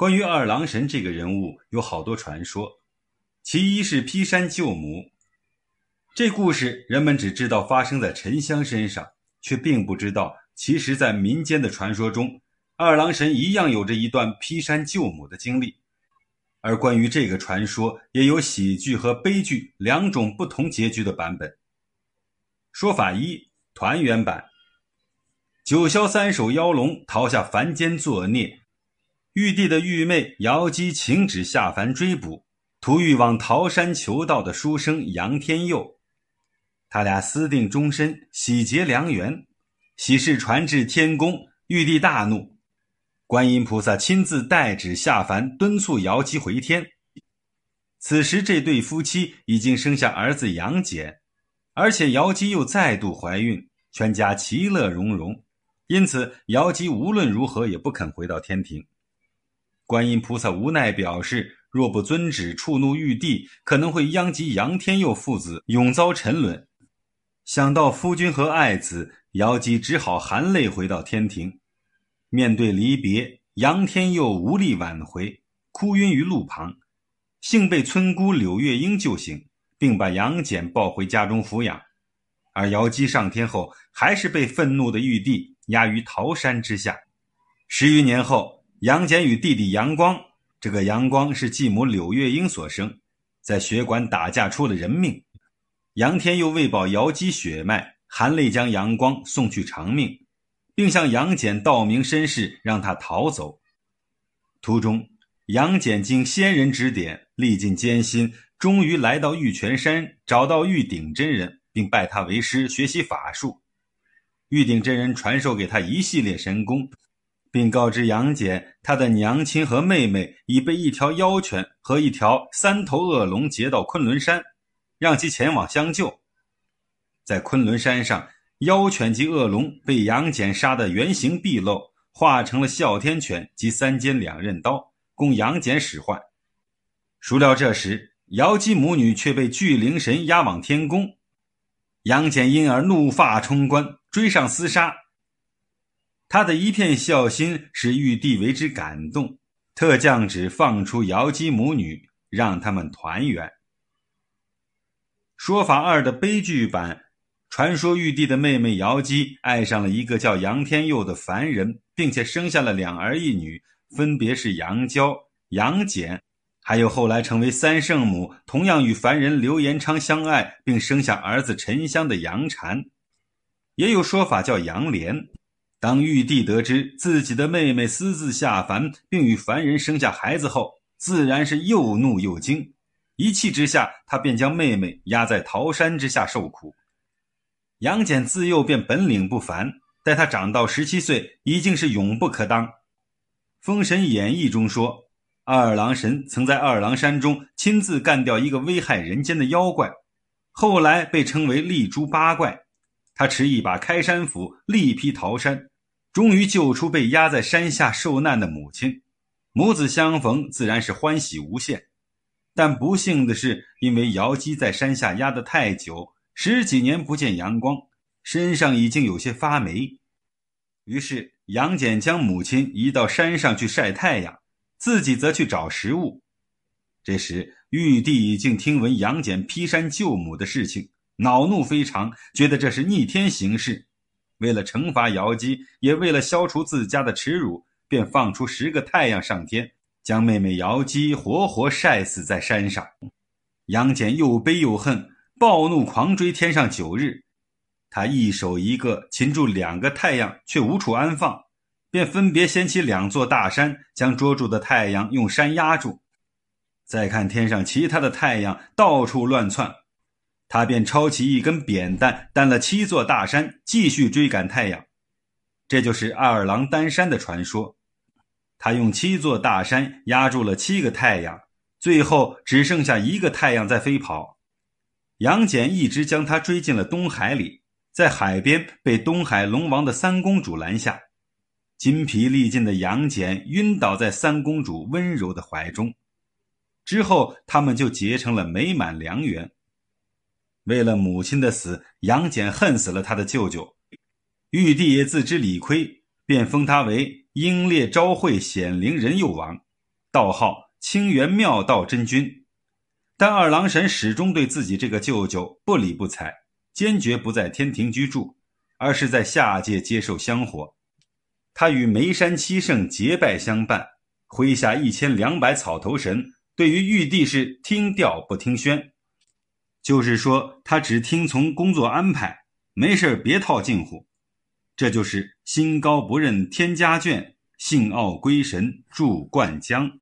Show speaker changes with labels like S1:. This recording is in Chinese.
S1: 关于二郎神这个人物，有好多传说。其一是劈山救母，这故事人们只知道发生在沉香身上，却并不知道，其实，在民间的传说中，二郎神一样有着一段劈山救母的经历。而关于这个传说，也有喜剧和悲剧两种不同结局的版本。说法一：团圆版。九霄三首妖龙逃下凡间作孽，玉帝的玉妹瑶姬请旨下凡追捕，图欲往桃山求道的书生杨天佑。他俩私定终身，喜结良缘。喜事传至天宫，玉帝大怒。观音菩萨亲自代旨下凡，敦促瑶姬回天。此时，这对夫妻已经生下儿子杨戬，而且瑶姬又再度怀孕，全家其乐融融。因此，瑶姬无论如何也不肯回到天庭。观音菩萨无奈表示，若不遵旨，触怒玉帝，可能会殃及杨天佑父子，永遭沉沦。想到夫君和爱子，瑶姬只好含泪回到天庭。面对离别，杨天佑无力挽回，哭晕于路旁，幸被村姑柳月英救醒，并把杨戬抱回家中抚养。而瑶姬上天后，还是被愤怒的玉帝压于桃山之下。十余年后，杨戬与弟弟杨光，这个杨光是继母柳月英所生，在血馆打架出了人命。杨天佑为保瑶姬血脉，含泪将杨光送去偿命。并向杨戬道明身世，让他逃走。途中，杨戬经仙人指点，历尽艰辛，终于来到玉泉山，找到玉鼎真人，并拜他为师，学习法术。玉鼎真人传授给他一系列神功，并告知杨戬，他的娘亲和妹妹已被一条妖犬和一条三头恶龙劫到昆仑山，让其前往相救。在昆仑山上。妖犬及恶龙被杨戬杀得原形毕露，化成了哮天犬及三尖两刃刀，供杨戬使唤。孰料这时，瑶姬母女却被巨灵神押往天宫，杨戬因而怒发冲冠，追上厮杀。他的一片孝心使玉帝为之感动，特降旨放出瑶姬母女，让他们团圆。说法二的悲剧版。传说玉帝的妹妹瑶姬爱上了一个叫杨天佑的凡人，并且生下了两儿一女，分别是杨娇、杨戬，还有后来成为三圣母，同样与凡人刘延昌相爱，并生下儿子沉香的杨婵。也有说法叫杨莲。当玉帝得知自己的妹妹私自下凡，并与凡人生下孩子后，自然是又怒又惊，一气之下，他便将妹妹压在桃山之下受苦。杨戬自幼便本领不凡，待他长到十七岁，已经是永不可当。《封神演义》中说，二郎神曾在二郎山中亲自干掉一个危害人间的妖怪，后来被称为立珠八怪。他持一把开山斧，力劈桃山，终于救出被压在山下受难的母亲。母子相逢，自然是欢喜无限。但不幸的是，因为瑶姬在山下压得太久。十几年不见阳光，身上已经有些发霉。于是杨戬将母亲移到山上去晒太阳，自己则去找食物。这时玉帝已经听闻杨戬劈山救母的事情，恼怒非常，觉得这是逆天行事。为了惩罚瑶姬，也为了消除自家的耻辱，便放出十个太阳上天，将妹妹瑶姬活活晒死在山上。杨戬又悲又恨。暴怒狂追天上九日，他一手一个擒住两个太阳，却无处安放，便分别掀起两座大山，将捉住的太阳用山压住。再看天上其他的太阳到处乱窜，他便抄起一根扁担，担了七座大山，继续追赶太阳。这就是二郎担山的传说。他用七座大山压住了七个太阳，最后只剩下一个太阳在飞跑。杨戬一直将他追进了东海里，在海边被东海龙王的三公主拦下，筋疲力尽的杨戬晕倒在三公主温柔的怀中，之后他们就结成了美满良缘。为了母亲的死，杨戬恨死了他的舅舅，玉帝也自知理亏，便封他为英烈昭惠显灵人佑王，道号清源妙道真君。但二郎神始终对自己这个舅舅不理不睬，坚决不在天庭居住，而是在下界接受香火。他与眉山七圣结拜相伴，麾下一千两百草头神，对于玉帝是听调不听宣，就是说他只听从工作安排，没事别套近乎。这就是心高不认天家眷，性傲归神住灌江。